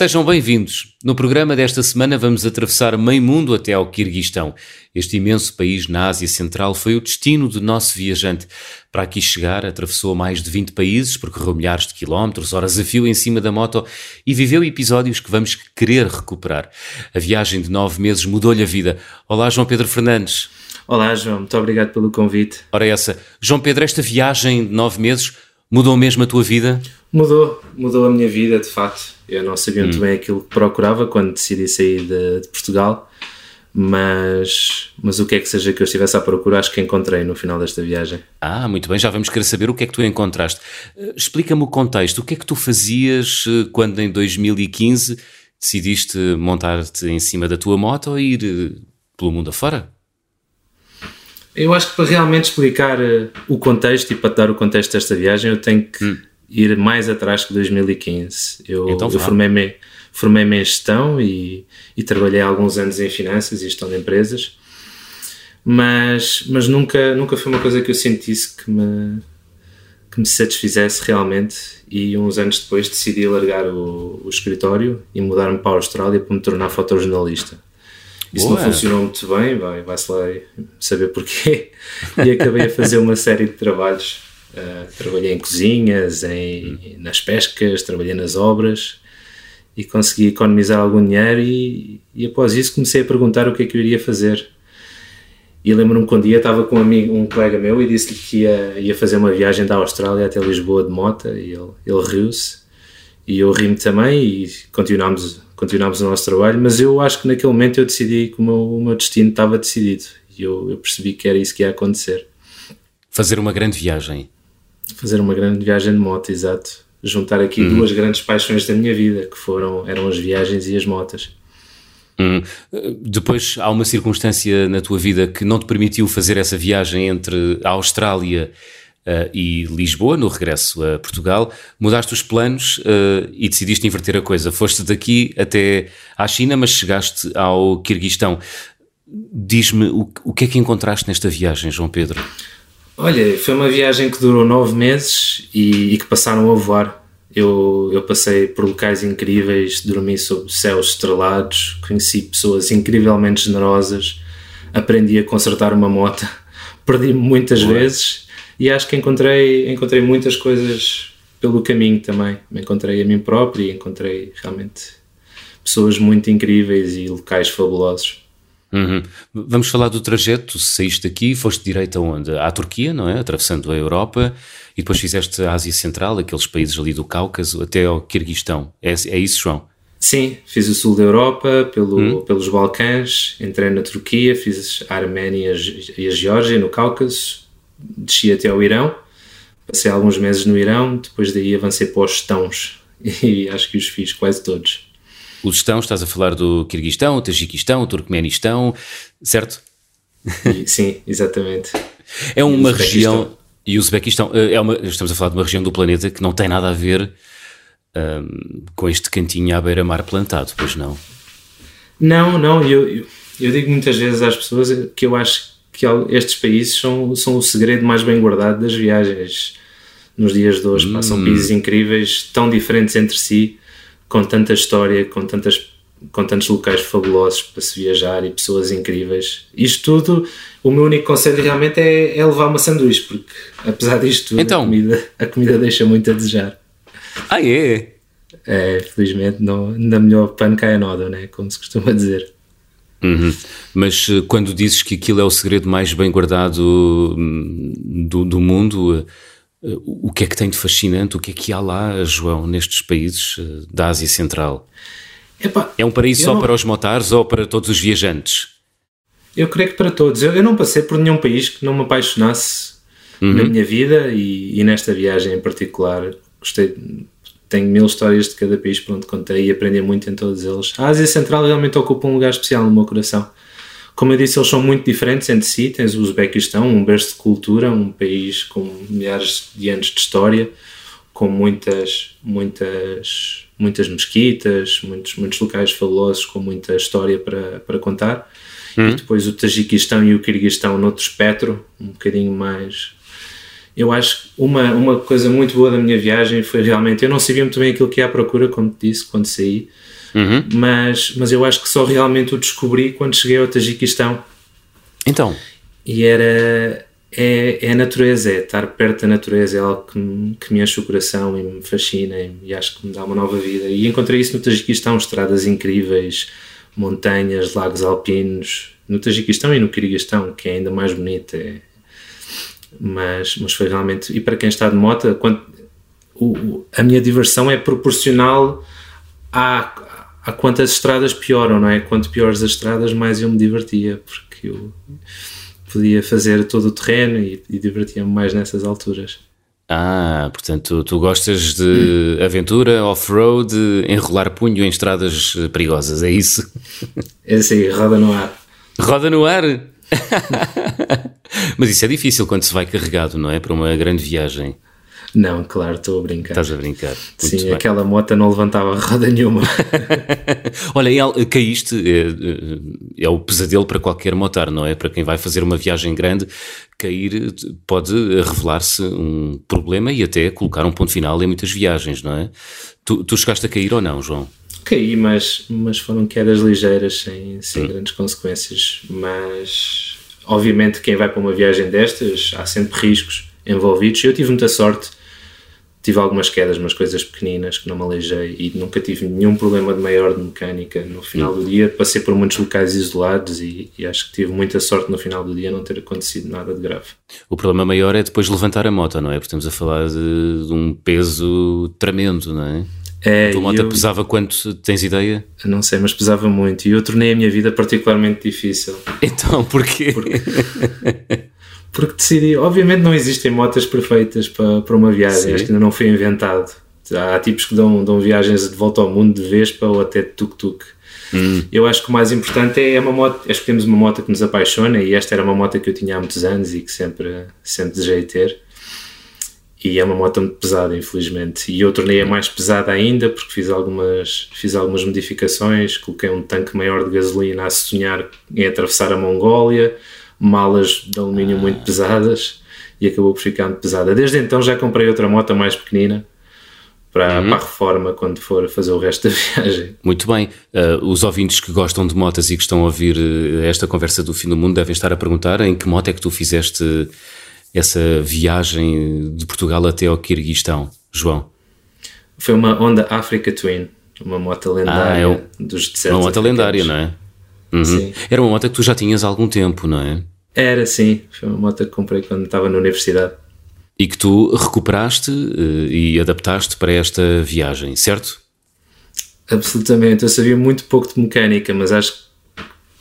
Sejam bem-vindos. No programa desta semana vamos atravessar meio mundo até ao Quirguistão. Este imenso país na Ásia Central foi o destino do nosso viajante. Para aqui chegar, atravessou mais de 20 países, percorreu milhares de quilómetros, horas a fio em cima da moto e viveu episódios que vamos querer recuperar. A viagem de nove meses mudou-lhe a vida. Olá, João Pedro Fernandes. Olá, João. Muito obrigado pelo convite. Ora, essa. João Pedro, esta viagem de nove meses mudou mesmo a tua vida? Mudou, mudou a minha vida, de facto. Eu não sabia muito hum. bem aquilo que procurava quando decidi sair de, de, Portugal, mas, mas o que é que seja que eu estivesse à procura, acho que encontrei no final desta viagem. Ah, muito bem, já vamos querer saber o que é que tu encontraste. Eh, explica-me o contexto, o que é que tu fazias eh, quando em 2015 decidiste montar-te em cima da tua moto e ir eh, pelo mundo afora? Eu acho que para realmente explicar o contexto e para te dar o contexto desta viagem, eu tenho que hum ir mais atrás que 2015. Eu, então, eu formei-me formei em gestão e, e trabalhei alguns anos em finanças e gestão de empresas, mas, mas nunca, nunca foi uma coisa que eu sentisse que me, que me satisfizesse realmente. E uns anos depois decidi largar o, o escritório e mudar-me para a Austrália para me tornar fotojornalista. Isso Boa. não funcionou muito bem, vai, vai-se lá saber porquê. E acabei a fazer uma série de trabalhos Uh, trabalhei em cozinhas, em, nas pescas, trabalhei nas obras e consegui economizar algum dinheiro e, e, após isso comecei a perguntar o que é que eu iria fazer. E lembro-me que um dia estava com um, amigo, um colega meu e disse-lhe que ia, ia fazer uma viagem da Austrália até Lisboa de moto e ele, ele riu-se e eu ri-me também e continuámos, continuámos o nosso trabalho, mas eu acho que naquele momento eu decidi que o meu, o meu destino estava decidido e eu, eu percebi que era isso que ia acontecer. Fazer uma grande viagem fazer uma grande viagem de moto, exato. Juntar aqui uhum. duas grandes paixões da minha vida, que foram eram as viagens e as motas. Uhum. Depois há uma circunstância na tua vida que não te permitiu fazer essa viagem entre a Austrália uh, e Lisboa, no regresso a Portugal. Mudaste os planos uh, e decidiste inverter a coisa. Foste daqui até à China, mas chegaste ao Quirguistão. Diz-me o, o que é que encontraste nesta viagem, João Pedro? Olha, foi uma viagem que durou nove meses e, e que passaram a voar. Eu, eu, passei por locais incríveis, dormi sob céus estrelados, conheci pessoas incrivelmente generosas, aprendi a consertar uma moto, perdi-me muitas Boa. vezes e acho que encontrei, encontrei muitas coisas pelo caminho também. Me encontrei a mim próprio e encontrei realmente pessoas muito incríveis e locais fabulosos. Uhum. Vamos falar do trajeto. Saíste daqui, foste direito aonde? À Turquia, não é? Atravessando a Europa e depois fizeste a Ásia Central, aqueles países ali do Cáucaso, até ao Quirguistão. É, é isso, João? Sim, fiz o sul da Europa, pelo, hum. pelos Balcãs, entrei na Turquia, fiz a Arménia e a Geórgia, no Cáucaso, desci até ao Irão, passei alguns meses no Irão, depois daí avancei para os Estãos e acho que os fiz quase todos. Os estão, estás a falar do Kirguistão, o Tajiquistão, o Turcomenistão, certo? Sim, exatamente. É uma região. E o Uzbequistão, eh, é uma, estamos a falar de uma região do planeta que não tem nada a ver um, com este cantinho à beira-mar plantado, pois não? Não, não, eu, eu, eu, digo muitas vezes às pessoas que eu acho que estes países são, são o segredo mais bem guardado das viagens nos dias de hoje. Hum. São países incríveis, tão diferentes entre si, com tanta história, com, tantas, com tantos locais fabulosos para se viajar e pessoas incríveis. Isto tudo, o meu único conselho realmente é, é levar uma sanduíche, porque apesar disto tudo, então, a, comida, a comida deixa muito a desejar. Ah, é? É, felizmente, não, na melhor pano cai a noda, né? como se costuma dizer. Uhum. Mas eh, quando dizes que aquilo é o segredo mais bem guardado hum, do, do mundo, o que é que tem de fascinante? O que é que há lá, João, nestes países eh, da Ásia Central? Epa, é um paraíso só não... para os motares ou para todos os viajantes? Eu creio que para todos. Eu, eu não passei por nenhum país que não me apaixonasse uhum. na minha vida e, e, nesta viagem em particular. Gostei, tenho mil histórias de cada país onde contei e aprendi muito em todos eles. A Ásia Central realmente ocupa um lugar especial no meu coração. Como eu disse, eles são muito diferentes entre si. Tens o Uzbequistão, um berço de cultura, um país com milhares de anos de história, com muitas, muitas, muitas mesquitas, muitos, muitos locais fabulosos com muita história para, para contar. Uhum. E depois o Tajiquistão e o Kirguistão noutro espectro, um bocadinho mais eu acho que uma, uma coisa muito boa da minha viagem foi realmente, eu não sabia muito bem aquilo que ia à procura, como te disse, quando saí, uhum. mas, mas eu acho que só realmente o descobri quando cheguei ao Tajiquistão. Então? E era. É, é a natureza, é estar perto da natureza, é algo que me, que me enche o coração e me fascina e, e acho que me dá uma nova vida. E encontrei isso no Tajiquistão, estradas incríveis, montanhas, lagos alpinos, no Tajiquistão e no Kirguistão, que é ainda mais bonito. É, mas, mas foi realmente. E para quem está de moto, quando, o, a minha diversão é proporcional a, a quantas estradas pioram, não é? Quanto piores as estradas, mais eu me divertia, porque eu podia fazer todo o terreno e, e divertia-me mais nessas alturas. Ah, portanto, tu gostas de aventura, off-road, enrolar punho em estradas perigosas, é isso? É assim, roda no ar. Roda no ar? Mas isso é difícil quando se vai carregado, não é? Para uma grande viagem. Não, claro, estou a brincar. Estás a brincar. Muito Sim, bem. aquela moto não levantava roda nenhuma. Olha, caíste, é, é, o pesadelo para qualquer motar, não é? Para quem vai fazer uma viagem grande, cair pode revelar-se um problema e até colocar um ponto final em muitas viagens, não é? Tu, tu chegaste a cair ou não, João? Caí, mas, mas foram quedas ligeiras, sem, sem hum. grandes consequências. Mas, obviamente, quem vai para uma viagem destas, há sempre riscos envolvidos. Eu tive muita sorte tive algumas quedas, mas coisas pequeninas que não me aleijei e nunca tive nenhum problema de maior de mecânica no final do dia. Passei por muitos locais isolados e, e, acho que tive muita sorte no final do dia não ter acontecido nada de grave. O problema maior é depois levantar a moto, não é? Porque estamos a falar de, de um peso tremendo, não é? É, a tua moto eu, pesava quanto? Tens ideia? Não sei, mas pesava muito e eu tornei a minha vida particularmente difícil. Então, porquê? Porque... porque decidi. Obviamente não existem motas perfeitas para, para uma viagem, Sim. acho que ainda não foi inventado. Há tipos que dão, dão viagens de volta ao mundo de Vespa ou até de tuk-tuk. Hum. Eu acho que o mais importante é uma moto, é escolhermos uma moto que nos apaixona e esta era uma moto que eu tinha há muitos anos e que sempre, sempre desejei ter. E é uma moto muito pesada, infelizmente. E eu tornei-a mais pesada ainda porque fiz algumas, fiz algumas modificações, coloquei um tanque maior de gasolina a sonhar em atravessar a Mongólia malas de alumínio ah. muito pesadas e acabou por ficar muito pesada. Desde então já comprei outra moto mais pequenina para, uhum. para a reforma quando for fazer o resto da viagem. Muito bem. Uh, os ouvintes que gostam de motas e que estão a ouvir uh, esta conversa do fim do mundo devem estar a perguntar em que moto é que tu fizeste essa viagem de Portugal até ao Kirguistão, João? Foi uma Honda Africa Twin, uma moto lendária ah, é um, dos desertos. Uma moto lendária, não é? Uhum. Era uma moto que tu já tinhas há algum tempo, não é? Era, sim. Foi uma moto que comprei quando estava na universidade. E que tu recuperaste uh, e adaptaste para esta viagem, certo? Absolutamente. Eu sabia muito pouco de mecânica, mas acho que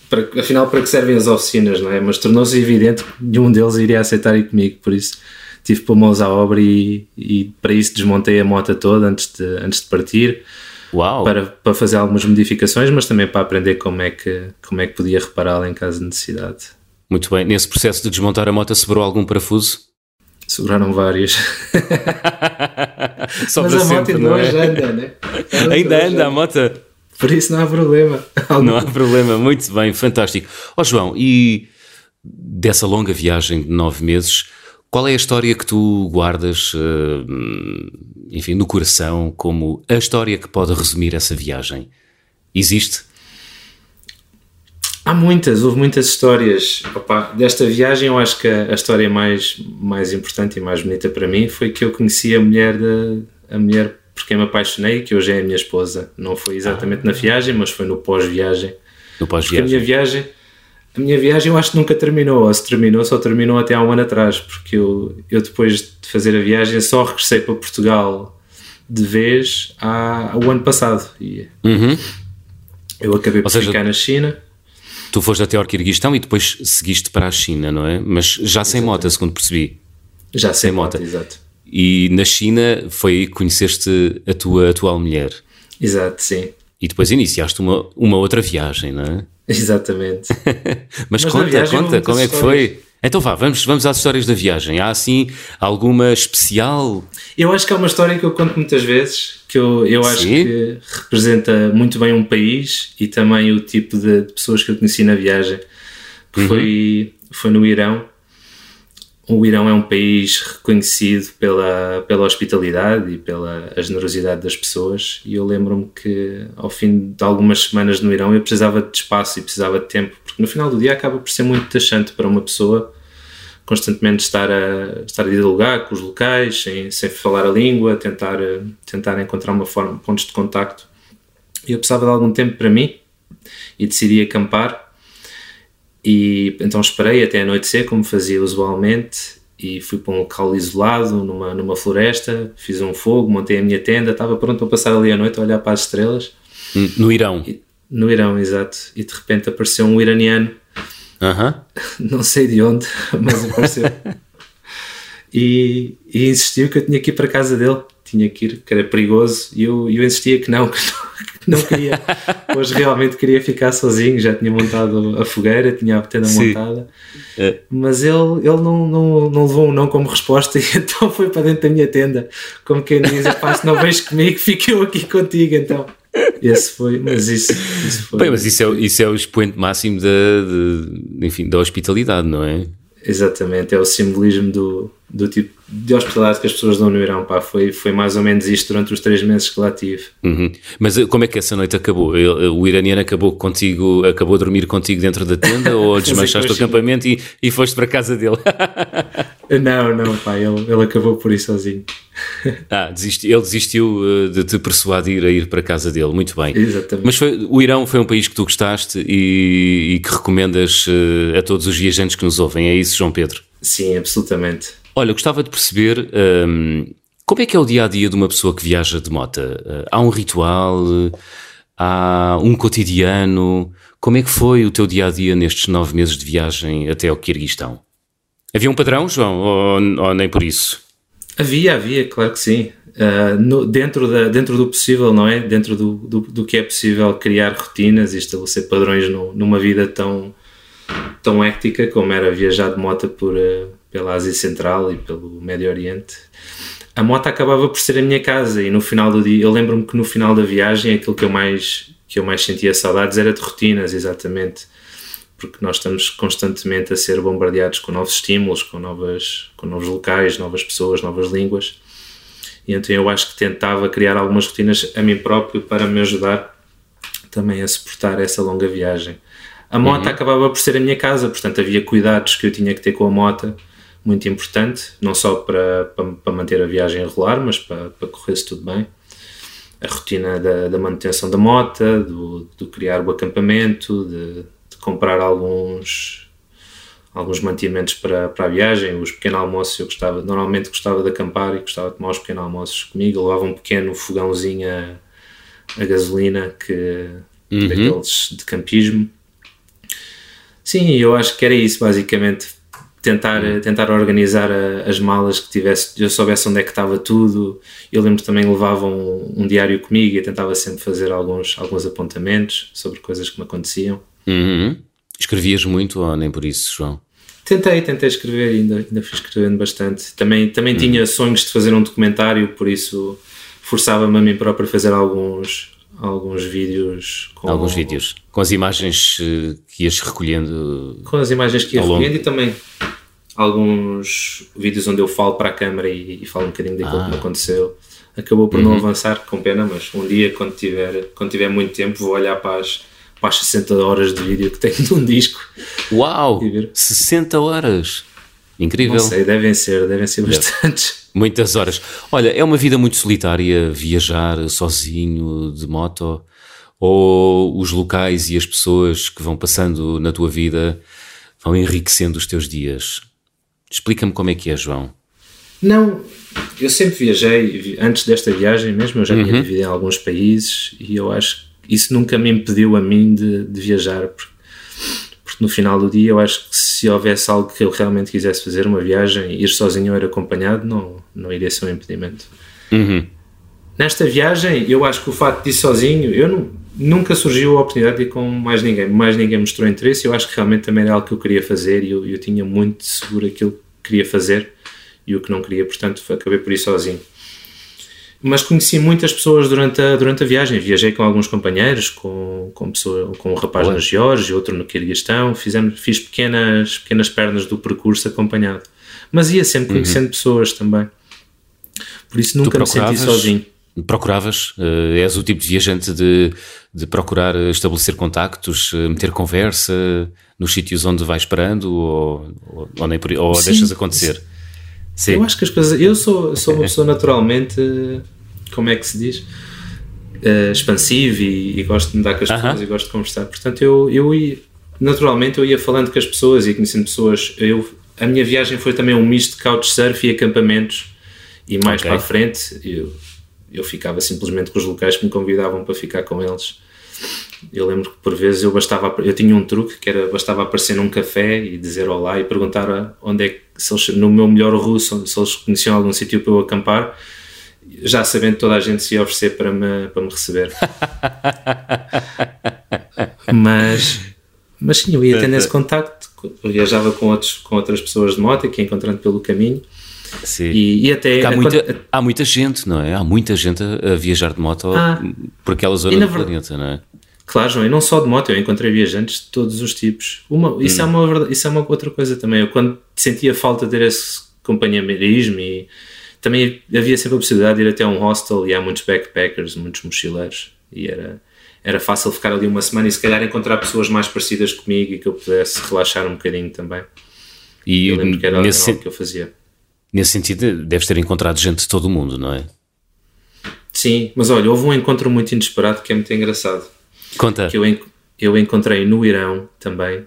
para, afinal para que servem as oficinas, não é? Mas tornou-se evidente que nenhum deles iria aceitar ir comigo, por isso tive mãos à obra e, e, para isso desmontei a moto toda antes de, antes de partir. Uau. Para, para fazer algumas modificações, mas também para aprender como é que, como é que podia repará-la em caso de necessidade. Muito bem. Nesse processo de desmontar a moto, sobrou algum parafuso? Sobraram vários. Só Mas a sempre, moto ainda é? anda, né? ainda anda a moto. Por isso não há problema. Não há problema. Muito bem, fantástico. Ó oh, João, e dessa longa viagem de nove meses, qual é a história que tu guardas, eh, enfim, no coração como a história que pode resumir essa viagem? Existe? Há muitas, houve muitas histórias. Opa, desta viagem, eu acho que a, história mais, mais importante e mais bonita para mim foi que eu conheci a mulher, de, a mulher por quem me apaixonei, que hoje é a minha esposa. Não foi exatamente ah. na viagem, mas foi no pós-viagem. No pós-viagem. a minha viagem a minha viagem eu acho que nunca terminou, ou se terminou, só terminou até há um ano atrás, porque eu, eu depois de fazer a viagem só regressei para Portugal de vez há, o ano passado. E uhum. Eu acabei por seja, ficar na China. Tu foste até ao Kirguistão e depois seguiste para a China, não é? Mas já sem moto, segundo percebi. Já sem, sem moto, exato. E na China foi aí que conheceste a tua atual mulher. Exato, sim. E depois iniciaste uma, uma outra viagem, não é? Exatamente. Mas, Mas conta, conta, como é que foi? Então vá, vamos, vamos às histórias da viagem. Há assim alguma especial? Eu acho que é uma história que eu conto muitas vezes, que eu, eu acho que representa muito bem um país e também o tipo de pessoas que eu conheci na viagem, que uhum. foi, foi no Irão, o Irão é um país reconhecido pela, pela hospitalidade e pela generosidade das pessoas e eu lembro-me que ao fim de algumas semanas no Irão eu precisava de espaço e precisava de tempo, porque no final do dia acaba por ser muito taxante para uma pessoa constantemente estar a, estar a dialogar com os locais, sem, sem falar a língua, tentar, tentar encontrar uma forma, pontos de contacto. E eu precisava de algum tempo para mim e decidi acampar e então esperei até anoitecer, como fazia usualmente, e fui para um local isolado, numa, numa floresta, fiz um fogo, montei a minha tenda, estava pronto para passar ali a noite a olhar para as estrelas. No Irão? E, no Irão, exato. E de repente apareceu um iraniano Uh -huh. Não sei de onde, mas apareceu. e, e, insistiu que eu tinha que ir para a casa dele. Tinha que ir, que era perigoso. E eu, eu insistia que não, que não, não queria. Hoje realmente queria ficar sozinho. Já tinha montado a fogueira, tinha a tenda montada. É. Mas ele, ele não, não, não levou um não como resposta. E então foi para dentro da minha tenda. Como quem diz: se não vens comigo, fico eu aqui contigo. Então esse foi, mas isso, isso foi. Bem, mas isso é, isso é o expoente máximo da, de, enfim, da hospitalidade, não é? Exatamente, é o simbolismo do, do tipo de hospitalidade que as pessoas dão no Irão. Pá, foi, foi mais ou menos isto durante os três meses que lá tive. Uhum. Mas eh, como é que essa noite acabou? O iraniano acabou contigo, acabou a dormir contigo dentro da tenda ou desmanchaste o acampamento e, e foste para a casa dele? não, não, pá, ele, ele acabou por ir sozinho. Ah, desisti, ele desistiu eh, de te persuadir a ir para a casa dele, muito bem. Exatamente. Mas foi, o Irão foi um país que tu gostaste e, e que recomendas a todos os viajantes que nos ouvem, é isso, João Pedro? Sim, absolutamente. Olha, gostava de perceber um, como é que é o dia a dia de uma pessoa que viaja de moto. Uh, há um ritual, há um cotidiano. Como é que foi o teu dia a dia nestes nove meses de viagem até ao Quirguistão? Havia um padrão, João, ou, ou nem por isso? Havia, havia, claro que sim. Uh, no, dentro, da, dentro do possível, não é? Dentro do, do, do, que é possível criar rotinas e estabelecer padrões no, numa vida tão, tão ética como era viajar de moto por, uh, pela Ásia Central e pelo Médio Oriente. A moto acabava por ser a minha casa e no final do dia, eu lembro-me que no final da viagem aquilo que eu mais, que eu mais sentia saudades era de rotinas, exatamente porque nós estamos constantemente a ser bombardeados com novos estímulos, com, novas, com novos locais, novas pessoas, novas línguas. E então eu acho que tentava criar algumas rotinas a mim próprio para me ajudar também a suportar essa longa viagem. A moto uhum. acabava por ser a minha casa, portanto havia cuidados que eu tinha que ter com a moto, muito importante, não só para, para, para manter a viagem a rolar, mas para, para correr-se tudo bem. A rotina da, da manutenção da moto, do, do criar o acampamento, de, comprar alguns alguns mantimentos para, para a viagem, os pequenos almoços eu gostava, normalmente gostava de acampar e gostava de tomar os pequenos almoços comigo, eu levava um pequeno fogãozinho a, a gasolina que uhum. daqueles de campismo. Sim, eu acho que era isso basicamente, tentar, uhum. tentar organizar a, as malas que tivesse, eu soubesse onde é que estava tudo. Eu lembro também levava um, um diário comigo e tentava sempre fazer alguns, alguns apontamentos sobre coisas que me aconteciam. Uhum. Escrevias muito ou nem por isso, João? Tentei, tentei escrever, ainda, ainda fui escrevendo bastante. Também, também uhum. tinha sonhos de fazer um documentário, por isso forçava-me a mim próprio a fazer alguns, alguns vídeos. Com, alguns vídeos, com as imagens eh, que ias recolhendo. Com as imagens que ia recolhendo e também alguns vídeos onde eu falo para a câmara e, e falo um bocadinho daquilo ah. que me aconteceu. Acabou por uhum. não avançar, com pena, mas um dia, quando tiver, quando tiver muito tempo, vou olhar para as para as 60 horas de vídeo que tenho num disco. Uau! 60 horas! Incrível. Não sei, devem ser, devem ser bastantes. Muitas horas. Olha, é uma vida muito solitária viajar sozinho de moto ou os locais e as pessoas que vão passando na tua vida vão enriquecendo os teus dias. Explica-me como é que é, João. Não, eu sempre viajei, antes desta viagem mesmo, eu já uhum. tinha vivido em alguns países e eu acho isso nunca me impediu a mim de, de viajar, porque, no final do dia eu acho que se houvesse algo que eu realmente quisesse fazer, uma viagem, ir sozinho ou ir acompanhado, não, não iria ser um impedimento. Uhum. Nesta viagem, eu acho que o facto de ir sozinho, eu não, nunca surgiu a oportunidade de ir com mais ninguém, mais ninguém mostrou interesse, eu acho que realmente também era algo que eu queria fazer e eu, eu tinha muito seguro aquilo que queria fazer e o que não queria, portanto acabei por ir sozinho mas conheci muitas pessoas durante a, durante a viagem. Viajei com alguns companheiros, com, com, pessoa, com um rapaz Olá. na Geórgia, outro no Quirguistão. Fizemos, fiz pequenas, pequenas pernas do percurso acompanhado. Mas ia sempre uhum. conhecendo uhum. pessoas também. Por isso nunca me senti sozinho. Procuravas? Uh, és o tipo de viajante de, de procurar estabelecer contactos, uh, meter conversa nos sítios onde vais parando ou, ou, ou, nem por, ou deixas acontecer? Sim. Eu acho que as coisas. Eu sou, sou uma pessoa naturalmente. Como é que se diz? Uh, expansivo e, e, gosto de me dar com as pessoas uh -huh. e gosto de conversar. Portanto, eu, eu ia, naturalmente eu ia falando com as pessoas e conhecendo pessoas. Eu, a minha viagem foi também um misto de couchsurf e acampamentos. E mais okay. para a frente, eu, eu ficava simplesmente com os locais que me convidavam para ficar com eles. Eu lembro que por vezes eu bastava, eu tinha um truque que era bastava aparecer num café e dizer olá e perguntar onde é que, se eles, no meu melhor russo, se eles conheciam algum sítio para eu acampar, já sabendo toda a gente se ia oferecer para me, para me receber. mas, mas sim, eu ia tendo esse contacto, eu viajava com, outros, com outras pessoas de moto que ia encontrando pelo caminho Sim. E, e até há muita, há muita gente, não é? Há muita gente a, a viajar de moto ah, por aquela zona do planeta, não é? Claro, João, e não só de moto, eu encontrei viajantes de todos os tipos. Uma, isso, hum. é uma, isso é uma outra coisa também. Eu quando sentia falta de ter esse companheirismo e também havia sempre a possibilidade de ir até um hostel e há muitos backpackers, muitos mochileiros e era, era fácil ficar ali uma semana e se calhar encontrar pessoas mais parecidas comigo e que eu pudesse relaxar um bocadinho também. E eu lembro que era nesse, algo que eu fazia. Nesse sentido, deves ter encontrado gente de todo o mundo, não é? Sim, mas olha, houve um encontro muito inesperado que é muito engraçado. Conta. Que eu, eu encontrei no Irão também,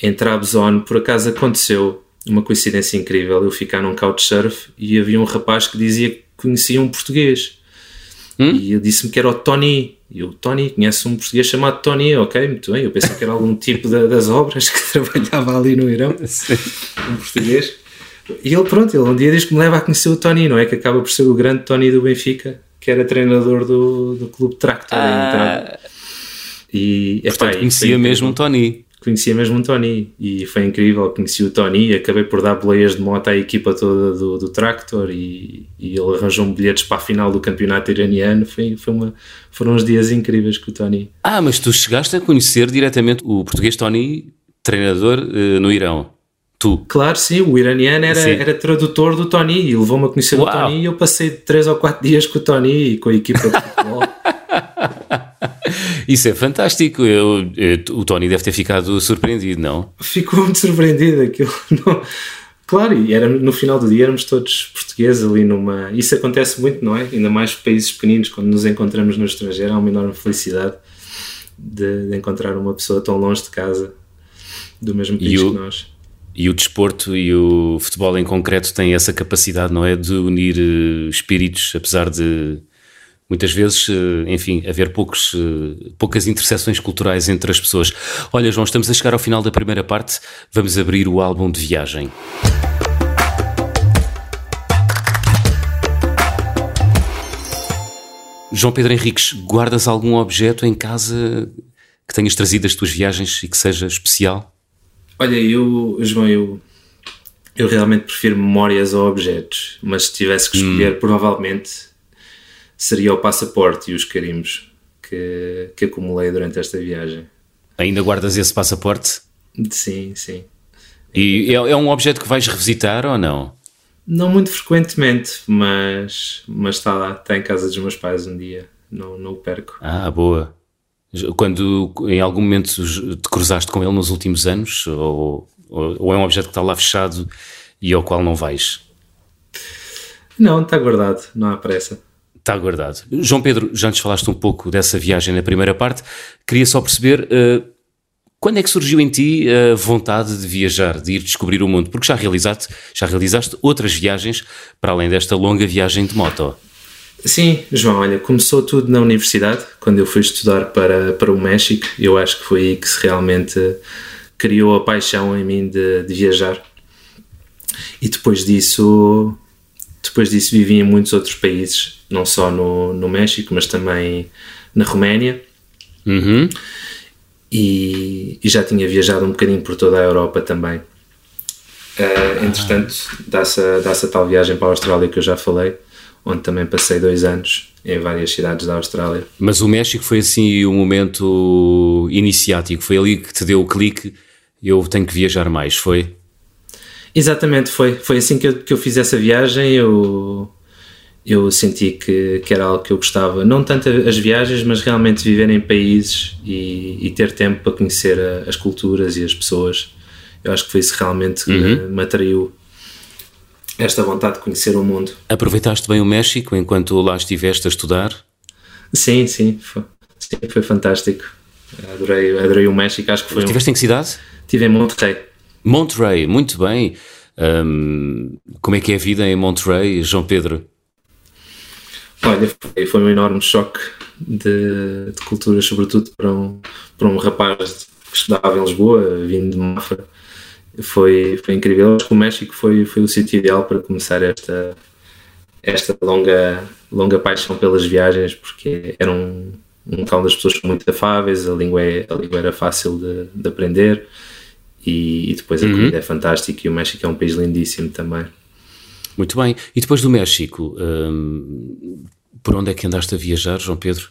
em Trabzon, por acaso aconteceu uma coincidência incrível. Eu ficar num couchsurf e havia um rapaz que dizia que conhecia um português. Hum? E ele disse-me que era o Tony. E o Tony conhece um português chamado Tony, ok, muito bem. Eu pensei que era algum tipo de, das obras que trabalhava ali no Irão. Um português. E ele, pronto, ele um dia diz que me leva a conhecer o Tony, não é? Que acaba por ser o grande Tony do Benfica, que era treinador do, do clube Tractor. Ah, e, portanto, epá, conhecia mesmo o Tony. Conhecia mesmo o Tony e foi incrível. Conheci o Tony e acabei por dar boleias de moto à equipa toda do, do Tractor e, e ele arranjou-me bilhetes para a final do campeonato iraniano. Foi, foi uma, foram uns dias incríveis com o Tony. Ah, mas tu chegaste a conhecer diretamente o português Tony, treinador uh, no Irão. Tu? Claro, sim, o iraniano era, era tradutor do Tony e levou-me a conhecer Uau. o Tony e eu passei 3 ou 4 dias com o Tony e com a equipa de futebol. Isso é fantástico. Eu, eu, o Tony deve ter ficado surpreendido, não? Ficou muito surpreendido. Aquilo não... Claro, e era, no final do dia éramos todos portugueses ali numa. Isso acontece muito, não é? Ainda mais países pequeninos, quando nos encontramos no estrangeiro, há uma enorme felicidade de, de encontrar uma pessoa tão longe de casa, do mesmo país o... que nós. E o desporto e o futebol em concreto têm essa capacidade, não é? De unir uh, espíritos, apesar de muitas vezes, uh, enfim, haver poucos, uh, poucas interseções culturais entre as pessoas. Olha, João, estamos a chegar ao final da primeira parte, vamos abrir o álbum de viagem. João Pedro Henriques, guardas algum objeto em casa que tenhas trazido das tuas viagens e que seja especial? Olha, eu, João, eu, eu realmente prefiro memórias a objetos, mas se tivesse que escolher, hum. provavelmente seria o passaporte e os carimbos que, que acumulei durante esta viagem. Ainda guardas esse passaporte? Sim, sim. E é, é um objeto que vais revisitar ou não? Não muito frequentemente, mas, mas está lá, está em casa dos meus pais um dia, não, não o perco. Ah, boa. Quando em algum momento te cruzaste com ele nos últimos anos? Ou, ou, ou é um objeto que está lá fechado e ao qual não vais? Não, está guardado, não há pressa. Está guardado. João Pedro, já nos falaste um pouco dessa viagem na primeira parte. Queria só perceber uh, quando é que surgiu em ti a vontade de viajar, de ir descobrir o mundo? Porque já realizaste, já realizaste outras viagens para além desta longa viagem de moto. Sim, João, olha, começou tudo na universidade, quando eu fui estudar para, para o México. Eu acho que foi aí que se realmente criou a paixão em mim de, de viajar. E depois disso, depois disso vivi em muitos outros países, não só no, no México, mas também na Roménia. Uhum. E, e, já tinha viajado um bocadinho por toda a Europa também. Uh, entretanto, dá-se dá a tal viagem para a Austrália que eu já falei onde também passei dois anos em várias cidades da Austrália. Mas o México foi assim o um momento iniciático, foi ali que te deu o clique, eu tenho que viajar mais, foi? Exatamente, foi, foi assim que eu, que eu fiz essa viagem. Eu, eu senti que, que era algo que eu gostava, não tanto as viagens, mas realmente viver em países e, e ter tempo para conhecer a, as culturas e as pessoas. Eu acho que foi isso que realmente uhum. me, me atraiu esta vontade de conhecer o mundo. Aproveitaste bem o México enquanto lá estiveste a estudar? Sim, sim, foi, sim, foi fantástico. Adorei, adorei o México, acho que foi. Estiveste um... em que cidade? Estive em Monterrey. Monterrey, muito bem. Um, como é que é a vida em Monterrey, João Pedro? Olha, foi, foi um enorme choque de, de cultura, sobretudo para um, para um rapaz que estudava em Lisboa, vindo de Mafra. Foi, foi incrível. Acho que o México foi, foi o sítio ideal para começar esta, esta longa, longa paixão pelas viagens, porque era um, um local onde as pessoas são muito afáveis, a língua, é, a língua era fácil de, de aprender e, e depois a uhum. comida é fantástica e o México é um país lindíssimo também. Muito bem. E depois do México, hum, por onde é que andaste a viajar, João Pedro?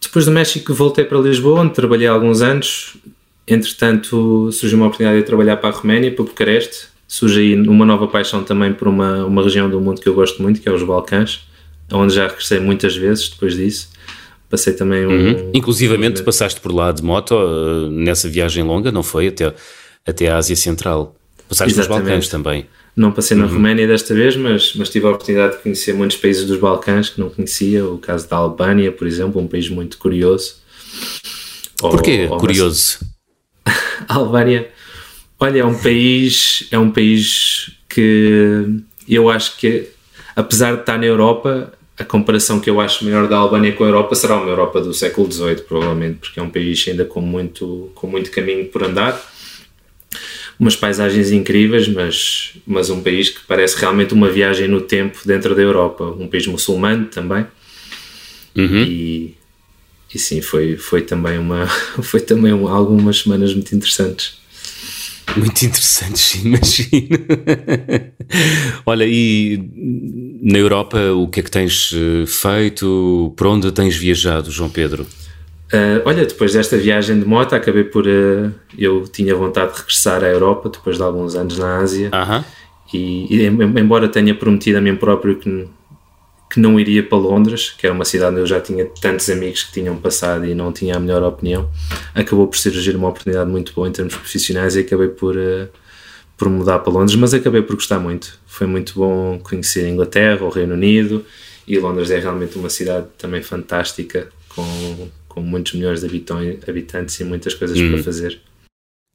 Depois do México voltei para Lisboa, onde trabalhei há alguns anos. Entretanto, surgiu uma oportunidade de trabalhar para a Roménia, para Bucareste. Surge aí uma nova paixão também por uma, uma região do mundo que eu gosto muito, que é os Balcãs, onde já regressei muitas vezes depois disso. Passei também um. Uhum. Inclusivamente um... passaste por lá de moto uh, nessa viagem longa, não foi? Até, até a Ásia Central. Passaste nos Balcãs também. Não passei na uhum. Roménia desta vez, mas, mas tive a oportunidade de conhecer muitos países dos Balcãs que não conhecia. O caso da Albânia, por exemplo, um país muito curioso. Porquê ou, curioso? a Albânia, olha, é um país, é um país que eu acho que, apesar de estar na Europa, a comparação que eu acho maior da Albânia com a Europa será uma Europa do século XVIII, provavelmente, porque é um país ainda com muito, com muito caminho por andar, umas paisagens incríveis, mas, mas um país que parece realmente uma viagem no tempo dentro da Europa, um país muçulmano também. Uhum. E, e sim, foi, foi também, uma, foi também algumas semanas muito interessantes. Muito interessantes, imagino. Olha, e na Europa o que é que tens eh, feito? Por onde tens viajado, João Pedro? Uh, olha, depois desta viagem de moto, acabei por. Uh, eu tinha vontade de regressar à Europa depois de alguns anos na Ásia. Uh -huh. e, e, embora tenha prometido a mim próprio que que não iria para Londres, que era uma cidade onde eu já tinha tantos amigos que tinham passado e não tinha a melhor opinião, acabou por surgir uma oportunidade muito boa em termos profissionais e acabei por, uh, por mudar para Londres, mas acabei por gostar muito. Foi muito bom conhecer a Inglaterra, o Reino Unido e Londres é realmente uma cidade também fantástica com, com muitos milhões de habitantes e muitas coisas hum. para fazer.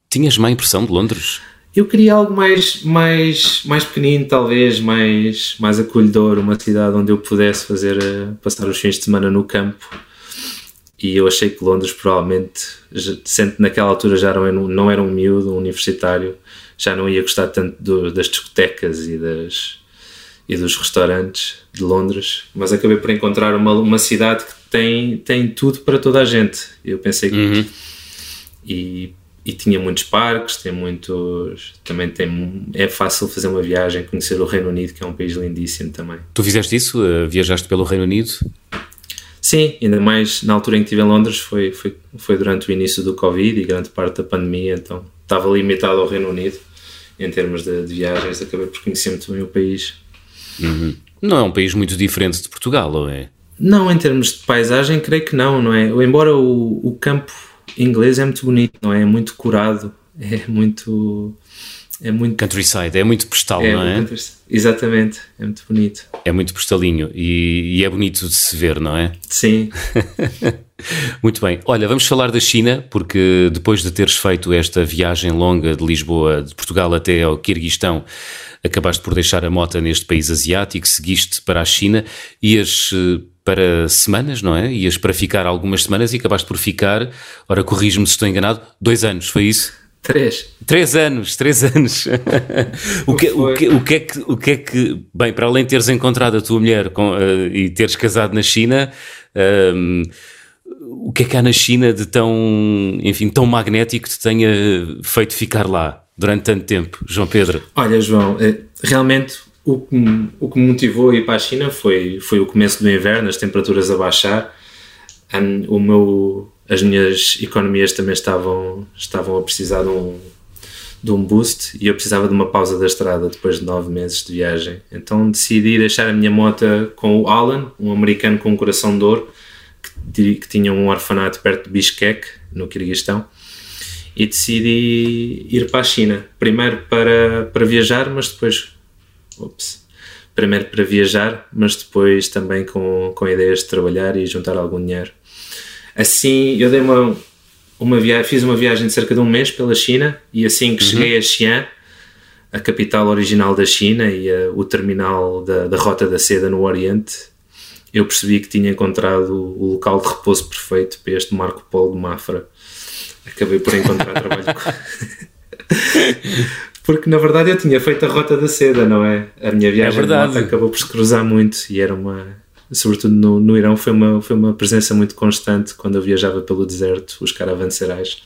Tinhas má impressão de Londres? Eu queria algo mais, mais, mais pequenino, talvez, mais, mais acolhedor, uma cidade onde eu pudesse fazer, uh, passar os fins de semana no campo. E eu achei que Londres, provavelmente, sendo naquela altura já não era, não era um miúdo, um universitário, já não ia gostar tanto do, das discotecas e, das, e dos restaurantes de Londres, mas acabei por encontrar uma, uma cidade que tem, tem tudo para toda a gente. Eu pensei que. Uhum. E e tinha muitos parques, tem muitos. Também tem. É fácil fazer uma viagem, conhecer o Reino Unido, que é um país lindíssimo também. Tu fizeste isso? Uh, viajaste pelo Reino Unido? Sim, ainda mais na altura em que estive em Londres, foi, foi, foi durante o início do Covid e grande parte da pandemia, então estava limitado ao Reino Unido em termos de, de viagens, acabei por conhecer muito bem o país. Uhum. Não é um país muito diferente de Portugal, ou é? Não, em termos de paisagem, creio que não, não é? Embora o, o campo inglês é muito bonito, não é? É muito curado, é muito. É muito. Countryside, é muito postal, é, não é? Exatamente, é muito bonito. É muito postalinho e, e é bonito de se ver, não é? Sim. muito bem. Olha, vamos falar da China, porque depois de teres feito esta viagem longa de Lisboa, de Portugal até ao Quirguistão, acabaste por deixar a moto neste país asiático, seguiste para a China, ias eh, para semanas, não é? Ias para ficar algumas semanas e acabaste por ficar, ora corrijo-me se estou enganado, dois anos, foi isso? Três. Três anos, três anos. o, que, o, que, o, que é que, o que é que, bem, para além de teres encontrado a tua mulher com, uh, e teres casado na China, um, o que é que há na China de tão, enfim, tão magnético que te tenha feito ficar lá durante tanto tempo, João Pedro? Olha, João, eh, realmente o que, me, o que me motivou a ir para a China foi, foi o começo do inverno, as temperaturas a baixar. O meu, as minhas economias também estavam, estavam a precisar de um, de um boost e eu precisava de uma pausa da estrada depois de nove meses de viagem. Então decidi deixar a minha moto com o Alan, um americano com um coração de ouro, que, que tinha um orfanato perto de Bishkek, no Kirguistão, e decidi ir para a China. Primeiro para, para viajar, mas depois. Ops, primeiro para viajar, mas depois também com, com ideias de trabalhar e juntar algum dinheiro. Assim, eu dei uma, uma viagem, fiz uma viagem de cerca de um mês pela China e assim que uhum. cheguei a Xi'an, a capital original da China e a, o terminal da, da Rota da Seda no Oriente, eu percebi que tinha encontrado o local de repouso perfeito para este Marco Polo de Mafra. Acabei por encontrar trabalho. Porque na verdade eu tinha feito a Rota da Seda, não é? A minha viagem é acabou por se cruzar muito e era uma, sobretudo no, no Irão, foi uma, foi uma presença muito constante quando eu viajava pelo deserto, os caravanserais.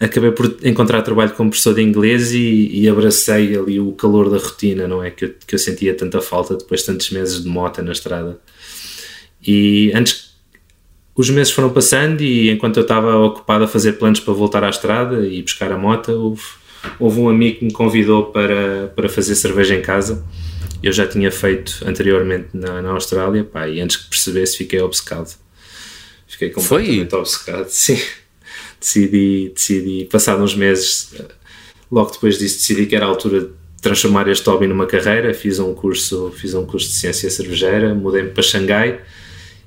Acabei por encontrar trabalho como professor de inglês e, e, abracei ali o calor da rotina, não é? Que eu, que eu sentia tanta falta depois de tantos meses de moto na estrada. E antes os meses foram passando e enquanto eu estava ocupado a fazer planos para voltar à estrada e buscar a moto, houve, houve um amigo que me convidou para, para fazer cerveja em casa eu já tinha feito anteriormente na, na Austrália, pá, e antes que percebesse fiquei obcecado. Fiquei completamente Foi? obcecado, sim. Decidi, decidi, passado uns meses, logo depois disso decidi que era a altura de transformar este hobby numa carreira, fiz um curso, fiz um curso de ciência cervejeira, mudei-me para Xangai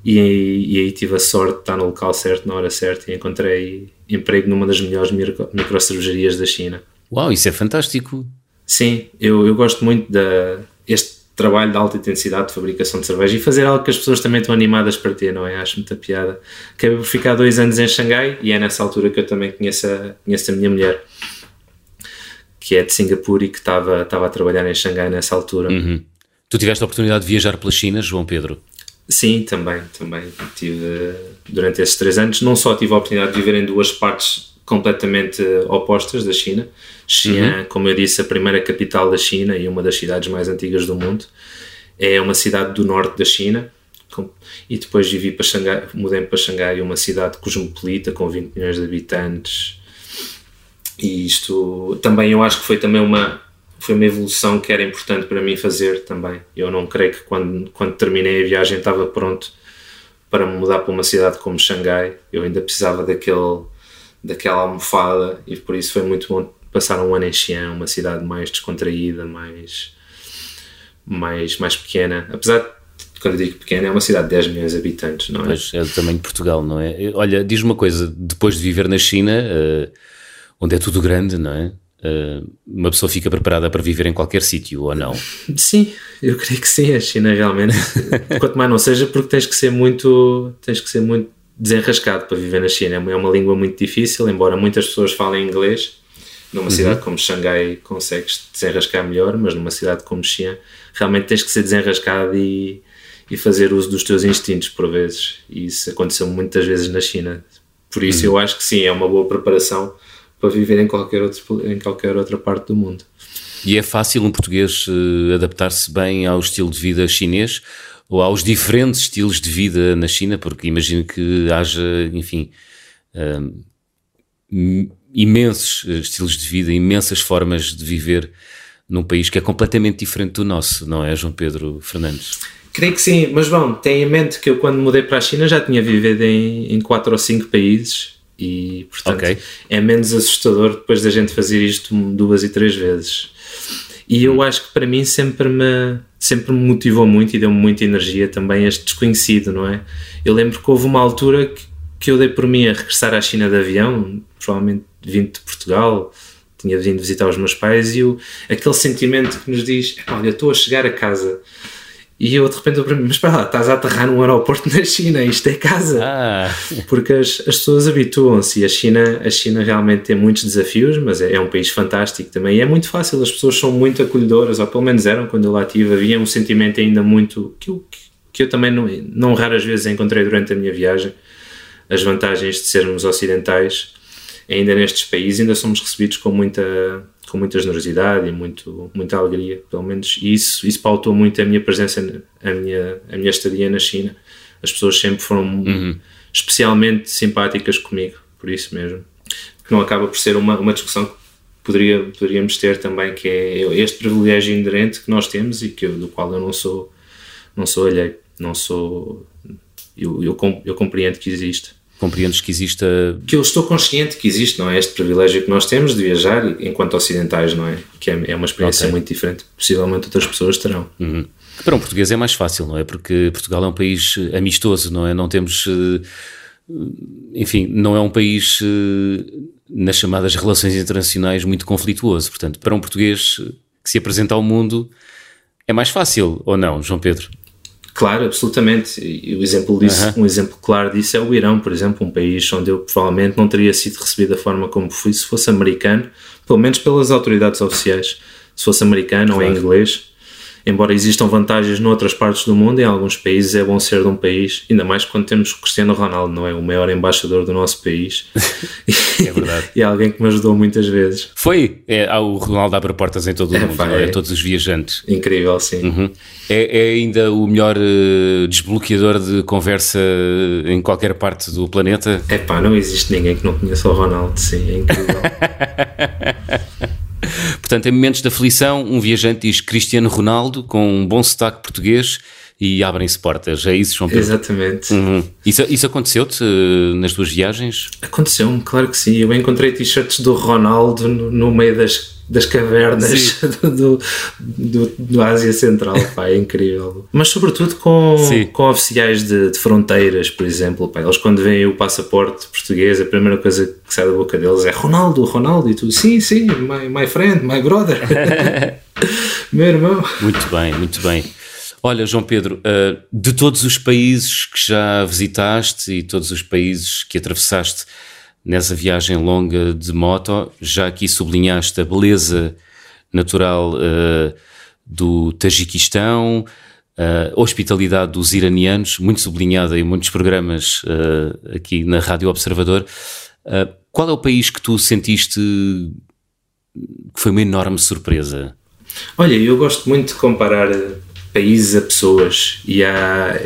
e, e, aí tive a sorte de estar no local certo, na hora certa e encontrei emprego numa das melhores micro, micro cervejarias da China. Uau, isso é fantástico! Sim, eu, eu gosto muito da, este trabalho de alta intensidade de fabricação de cerveja e fazer algo que as pessoas também estão animadas para ter, não é? Acho muita piada. Acabei por ficar dois anos em Xangai e é nessa altura que eu também conheço a, conheço a minha mulher, que é de Singapura e que estava, estava a trabalhar em Xangai nessa altura. Uhum. Tu tiveste a oportunidade de viajar pela China, João Pedro? Sim, também, também. Tive, durante esses três anos, não só tive a oportunidade de viver em duas partes completamente opostas da China. Xi'an, uhum. como eu disse, a primeira capital da China e uma das cidades mais antigas do mundo. É uma cidade do norte da China. E depois vivi para Xangai, mudei para Xangai, uma cidade cosmopolita com 20 milhões de habitantes. E isto também eu acho que foi também uma foi uma evolução que era importante para mim fazer também. Eu não creio que quando, quando terminei a viagem estava pronto para me mudar para uma cidade como Xangai. Eu ainda precisava daquele daquela almofada e por isso foi muito bom passar um ano em Xi'an, uma cidade mais descontraída, mais, mais, mais pequena. Apesar de, quando eu digo pequena, é uma cidade de 10 milhões de habitantes, não é? Mas é do tamanho de Portugal, não é? Olha, diz uma coisa, depois de viver na China, uh, onde é tudo grande, não é? Uh, uma pessoa fica preparada para viver em qualquer sítio ou não? Sim, eu creio que sim. A China realmente, quanto mais não seja, porque tens que ser muito, tens que ser muito desenrascado para viver na China. É uma língua muito difícil, embora muitas pessoas falem inglês. Numa uhum. cidade como Xangai consegues desenrascar melhor, mas numa cidade como Xi'an realmente tens que ser desenrascado e, e fazer uso dos teus instintos por vezes. E isso aconteceu muitas vezes na China. Por isso uhum. eu acho que sim, é uma boa preparação para viver em qualquer, outro, em qualquer outra parte do mundo. E é fácil um português uh, adaptar-se bem ao estilo de vida chinês ou aos diferentes estilos de vida na China? Porque imagino que haja, enfim, uh, imensos eh, estilos de vida, imensas formas de viver num país que é completamente diferente do nosso, não é, João Pedro Fernandes? Creio que sim, mas bom, tenha em mente que eu quando mudei para a China já tinha vivido em, em quatro ou cinco países e portanto okay. é menos assustador depois da gente fazer isto duas e três vezes. E eu hum. acho que para mim sempre me, sempre me motivou muito e deu-me muita energia também este desconhecido, não é? Eu lembro que houve uma altura que, que eu dei por mim a regressar à China de avião, provavelmente vindo de Portugal, tinha vindo visitar os meus pais e o, aquele sentimento que nos diz: olha, estou a chegar a casa. E eu de repente eu para mim, mas para lá, estás a aterrar num aeroporto na China, isto é casa. Ah. Porque as, as pessoas habituam-se e a China, a China realmente tem muitos desafios, mas é, é, um país fantástico também. E é muito fácil, as pessoas são muito acolhedoras, ou pelo menos eram quando eu lá estive. Havia um sentimento ainda muito. que eu, que eu também não, não raras vezes encontrei durante a minha viagem. As vantagens de sermos ocidentais ainda nestes países ainda somos recebidos com muita com muita generosidade e muito muita alegria pelo menos e isso isso pautou muito a minha presença a minha a minha estadia na China as pessoas sempre foram uhum. especialmente simpáticas comigo por isso mesmo que não acaba por ser uma uma discussão que poderia, poderíamos ter também, que é este privilégio inerente que nós temos e que eu, do qual eu não sou, não sou alheio, não sou. Eu, eu, eu compreendo que existe. Compreendes que exista. Que eu estou consciente que existe, não é? Este privilégio que nós temos de viajar enquanto ocidentais, não é? Que é, é uma experiência okay. muito diferente, possivelmente outras pessoas terão. Uhum. Para um português é mais fácil, não é? Porque Portugal é um país amistoso, não é? Não temos. Eh, enfim, não é um país eh, nas chamadas relações internacionais muito conflituoso. Portanto, para um português que se apresenta ao mundo é mais fácil, ou não, João Pedro? Claro, absolutamente. E o exemplo disso, um exemplo claro disso é o Irão, por exemplo, um país onde eu provavelmente não teria sido recebido da forma como fui se fosse americano, pelo menos pelas autoridades oficiais. Se fosse americano claro. ou em inglês, embora existam vantagens noutras partes do mundo, em alguns países é bom ser de um país, ainda mais quando temos o Cristiano Ronaldo, não é? O maior embaixador do nosso país. é verdade. e alguém que me ajudou muitas vezes. Foi. É, o Ronaldo abre portas em todo o é, mundo, é? é? todos os viajantes. Incrível, sim. Uhum. É, é, ainda o melhor uh, desbloqueador de conversa em qualquer parte do planeta? É pá, não existe ninguém que não conheça o Ronaldo, sim, é incrível. Portanto, em momentos de aflição, um viajante diz Cristiano Ronaldo com um bom sotaque português e abrem-se portas. É isso, João Pedro? Exatamente. Uhum. Isso, isso aconteceu-te uh, nas tuas viagens? Aconteceu-me, claro que sim. Eu encontrei t-shirts do Ronaldo no, no meio das das cavernas do, do, do, Ásia Central, pá, é incrível. Mas sobretudo com, com oficiais de, de, fronteiras, por exemplo, pá, eles quando veem o passaporte português, a primeira coisa que sai da boca deles é Ronaldo, Ronaldo, e tu, sim, sim, my, my friend, my brother, meu irmão. Muito bem, muito bem. Olha, João Pedro, eh, de todos os países que já visitaste e todos os países que atravessaste, nessa viagem longa de moto, já aqui sublinhaste a beleza natural uh, do Tajiquistão, a hospitalidade dos iranianos, muito sublinhada em muitos programas aqui na Rádio Observador. Qual é o país que tu sentiste que foi uma enorme surpresa? Olha, eu gosto muito de comparar países a pessoas e há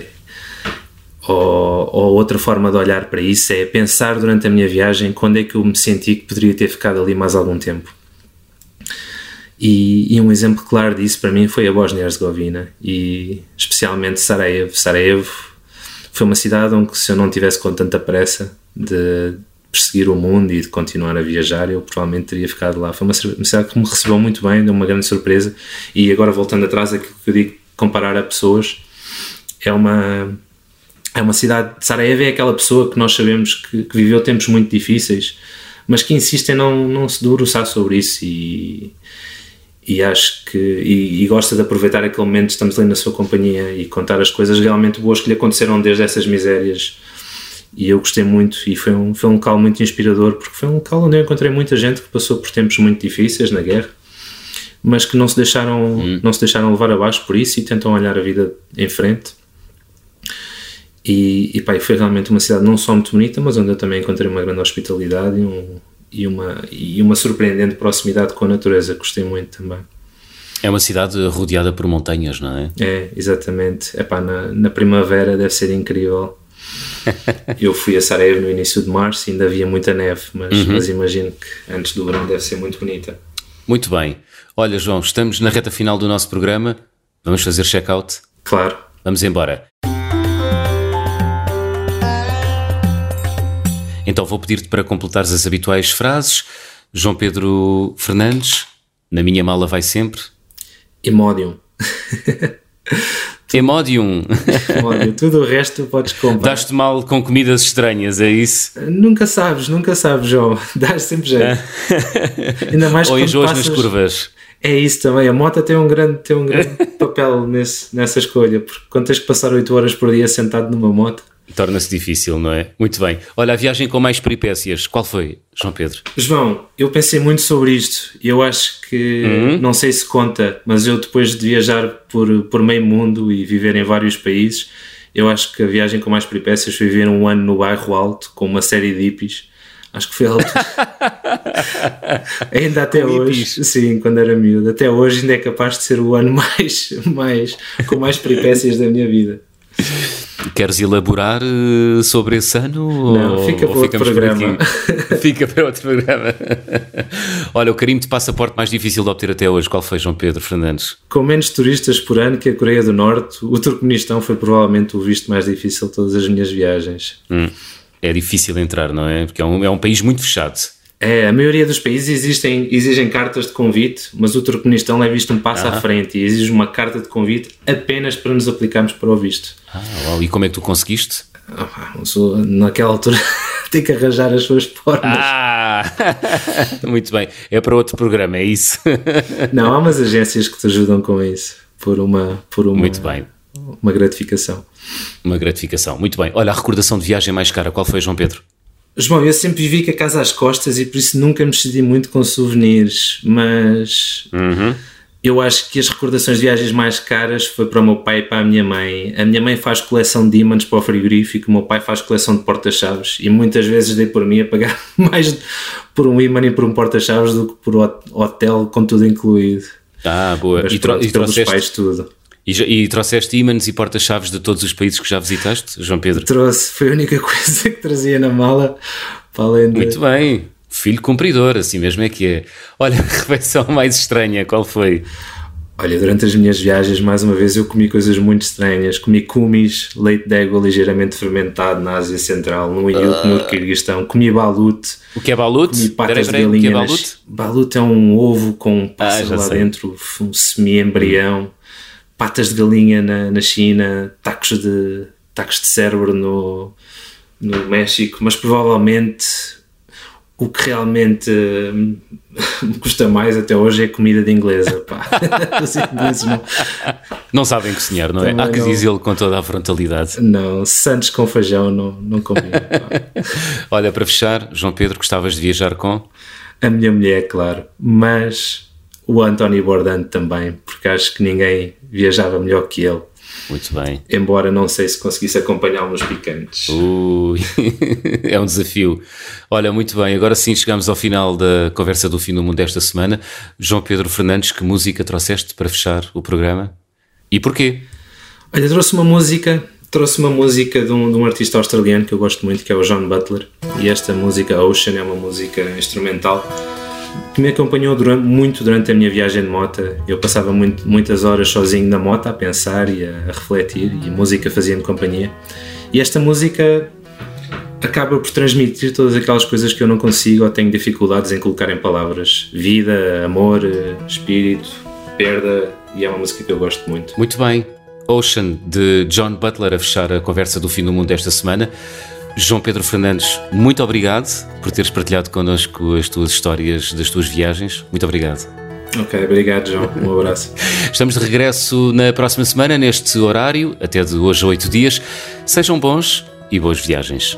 ou, ou, outra forma de olhar para isso é pensar durante a minha viagem quando é que eu me senti que poderia ter ficado ali mais algum tempo. E, e um exemplo claro disso para mim foi a Bósnia-Herzegovina e especialmente Sarajevo. Sarajevo foi uma cidade onde se eu não tivesse com tanta pressa de perseguir o mundo e de continuar a viajar, eu provavelmente teria ficado lá. Foi uma cidade que me recebeu muito bem, deu uma grande surpresa. E agora voltando atrás, aquilo que eu digo, comparar a pessoas, é uma é uma cidade, Sarajevo é aquela pessoa que nós sabemos que, que viveu tempos muito difíceis, mas que insiste em não, não se debruçar sobre isso e, e acho que e, e, gosta de aproveitar aquele momento estamos ali na sua companhia e contar as coisas realmente boas que lhe aconteceram desde essas misérias. E eu gostei muito e foi um, foi um local muito inspirador porque foi um local onde eu encontrei muita gente que passou por tempos muito difíceis na guerra mas que não se deixaram hum. não se deixaram levar abaixo por isso e tentam olhar a vida em frente e, e pá, foi realmente uma cidade não só muito bonita, mas onde eu também encontrei uma grande hospitalidade e, um, e, uma, e uma surpreendente proximidade com a natureza. Gostei muito também. É uma cidade rodeada por montanhas, não é? É, exatamente. Epá, na, na primavera deve ser incrível. eu fui a Sarajevo no início de março e ainda havia muita neve, mas, uhum. mas imagino que antes do verão deve ser muito bonita. Muito bem. Olha, João, estamos na reta final do nosso programa. Vamos fazer check-out? Claro. Vamos embora. Então vou pedir-te para completares as habituais frases. João Pedro Fernandes, na minha mala vai sempre. Emódium. Emódium. Emódium. Tudo o resto podes comprar. Dás-te mal com comidas estranhas, é isso? Nunca sabes, nunca sabes, João. Dás sempre jeito. Ainda mais Ou enjoas passas... nas curvas. É isso também. A moto tem um grande, tem um grande papel nesse, nessa escolha, porque quando tens que passar 8 horas por dia sentado numa moto Torna-se difícil, não é? Muito bem. Olha, a viagem com mais peripécias, qual foi, João Pedro? João, eu pensei muito sobre isto e eu acho que, uhum. não sei se conta, mas eu depois de viajar por, por meio mundo e viver em vários países, eu acho que a viagem com mais peripécias foi viver um ano no bairro Alto com uma série de hippies. Acho que foi alto. ainda até com hoje, hippies. sim, quando era miúdo, até hoje ainda é capaz de ser o ano mais, mais com mais peripécias da minha vida. Queres elaborar uh, sobre esse ano? Não, ou, fica para outro programa. Fica para outro programa. Olha, o carimbo de passaporte mais difícil de obter até hoje, qual foi, João Pedro Fernandes? Com menos turistas por ano que a Coreia do Norte, o Turcomenistão foi provavelmente o visto mais difícil de todas as minhas viagens. Hum, é difícil entrar, não é? Porque é um, é um país muito fechado. É, a maioria dos países existem, exigem cartas de convite, mas o Turcomenistão é visto um passo à frente e exige uma carta de convite apenas para nos aplicarmos para o visto. Ah, uau. E como é que tu conseguiste? Ah, naquela altura tem que arranjar as suas formas. Ah, muito bem. É para outro programa, é isso? Não, há umas agências que te ajudam com isso, por uma, por uma, muito bem. Uma gratificação. Uma gratificação, muito bem. Olha, a recordação de viagem mais cara, qual foi, João Pedro? João, eu sempre vivi com a casa às costas e por isso nunca me cedi muito com souvenirs, mas uhum. eu acho que as recordações de viagens mais caras foi para o meu pai e para a minha mãe. A minha mãe faz coleção de ímãs para o frigorífico, o meu pai faz coleção de porta-chaves e muitas vezes dei por mim a pagar mais por um ímã e por um porta-chaves do que por hotel com tudo incluído. Ah, boa. Mas, e, tro e trouxeste... pais tudo. E, e trouxeste ímãs e porta-chaves de todos os países que já visitaste, João Pedro? Trouxe, foi a única coisa que trazia na mala, para além de... Muito bem, filho cumpridor, assim mesmo é que é. Olha, a refeição mais estranha, qual foi? Olha, durante as minhas viagens, mais uma vez, eu comi coisas muito estranhas. Comi cumis, leite de égua ligeiramente fermentado na Ásia Central, no uh... no Kirguistão. Comi balut. O que é balut? Comi patas peraí, peraí, de galinha. O que é balut? Balut é um ovo com um pássaro ah, lá sei. dentro, um semi-embrião patas de galinha na, na China, tacos de, tacos de cérebro no, no México, mas provavelmente o que realmente hum, me custa mais até hoje é comida de inglesa. Pá. Não... não sabem cozinhar, não é? Há que dizê-lo com toda a frontalidade. Não, Santos com feijão não, não combina. Olha, para fechar, João Pedro, gostavas de viajar com? A minha mulher, claro, mas o António Bordante também, porque acho que ninguém viajava melhor que ele. Muito bem. Embora não sei se conseguisse acompanhá-lo nos picantes. Ui, é um desafio. Olha, muito bem, agora sim chegamos ao final da conversa do fim do mundo desta semana. João Pedro Fernandes, que música trouxeste para fechar o programa? E porquê? Olha, trouxe uma música, trouxe uma música de um, de um artista australiano que eu gosto muito, que é o John Butler. E esta música, Ocean, é uma música instrumental que me acompanhou durante, muito durante a minha viagem de moto. Eu passava muito, muitas horas sozinho na moto a pensar e a, a refletir, e a música fazia-me companhia. E esta música acaba por transmitir todas aquelas coisas que eu não consigo ou tenho dificuldades em colocar em palavras: vida, amor, espírito, perda, e é uma música que eu gosto muito. Muito bem. Ocean, de John Butler, a fechar a conversa do fim do mundo desta semana. João Pedro Fernandes, muito obrigado por teres partilhado connosco as tuas histórias das tuas viagens. Muito obrigado. Ok, obrigado, João. Um abraço. Estamos de regresso na próxima semana, neste horário, até de hoje a oito dias. Sejam bons e boas viagens.